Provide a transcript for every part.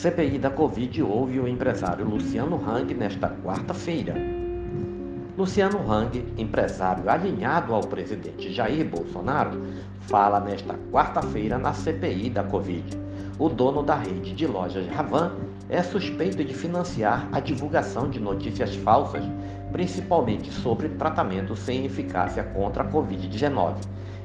CPI da Covid ouve o empresário Luciano Hang nesta quarta-feira. Luciano Hang, empresário alinhado ao presidente Jair Bolsonaro, fala nesta quarta-feira na CPI da Covid. O dono da rede de lojas Ravan é suspeito de financiar a divulgação de notícias falsas, principalmente sobre tratamento sem eficácia contra a Covid-19.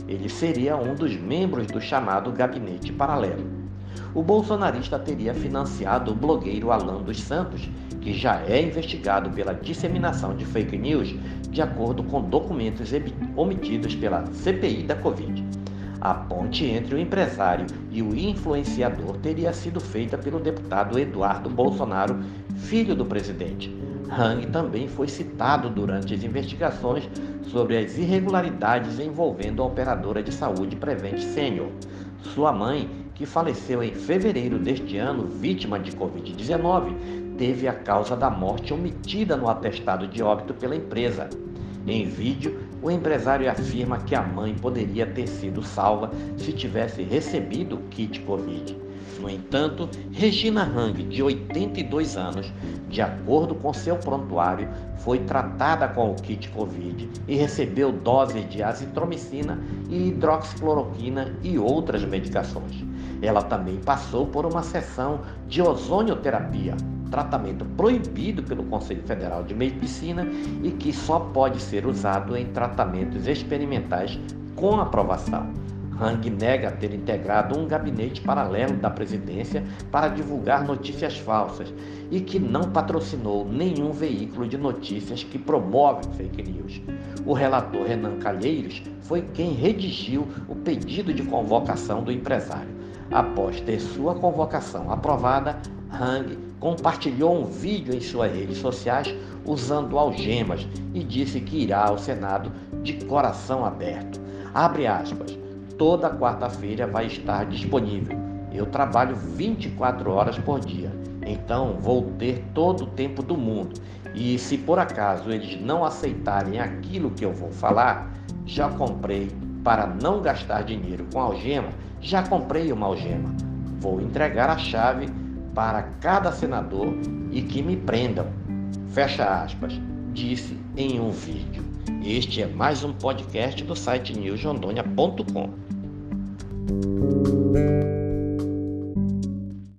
Ele seria um dos membros do chamado Gabinete Paralelo o bolsonarista teria financiado o blogueiro Alan dos Santos, que já é investigado pela disseminação de fake news, de acordo com documentos omitidos pela CPI da Covid. A ponte entre o empresário e o influenciador teria sido feita pelo deputado Eduardo Bolsonaro, filho do presidente. Hang também foi citado durante as investigações sobre as irregularidades envolvendo a operadora de saúde Prevent Senior. Sua mãe que faleceu em fevereiro deste ano, vítima de Covid-19, teve a causa da morte omitida no atestado de óbito pela empresa. Em vídeo, o empresário afirma que a mãe poderia ter sido salva se tivesse recebido o kit Covid. No entanto, Regina Hang, de 82 anos, de acordo com seu prontuário, foi tratada com o kit Covid e recebeu doses de azitromicina e hidroxicloroquina e outras medicações. Ela também passou por uma sessão de ozonioterapia, tratamento proibido pelo Conselho Federal de Medicina e que só pode ser usado em tratamentos experimentais com aprovação. Hang nega ter integrado um gabinete paralelo da presidência para divulgar notícias falsas e que não patrocinou nenhum veículo de notícias que promove fake news. O relator Renan Calheiros foi quem redigiu o pedido de convocação do empresário. Após ter sua convocação aprovada, Hang compartilhou um vídeo em suas redes sociais usando algemas e disse que irá ao Senado de coração aberto. Abre aspas. Toda quarta-feira vai estar disponível. Eu trabalho 24 horas por dia, então vou ter todo o tempo do mundo. E se por acaso eles não aceitarem aquilo que eu vou falar, já comprei para não gastar dinheiro com algema, já comprei uma algema. Vou entregar a chave para cada senador e que me prendam. Fecha aspas, disse em um vídeo. Este é mais um podcast do site newsrondônia.com.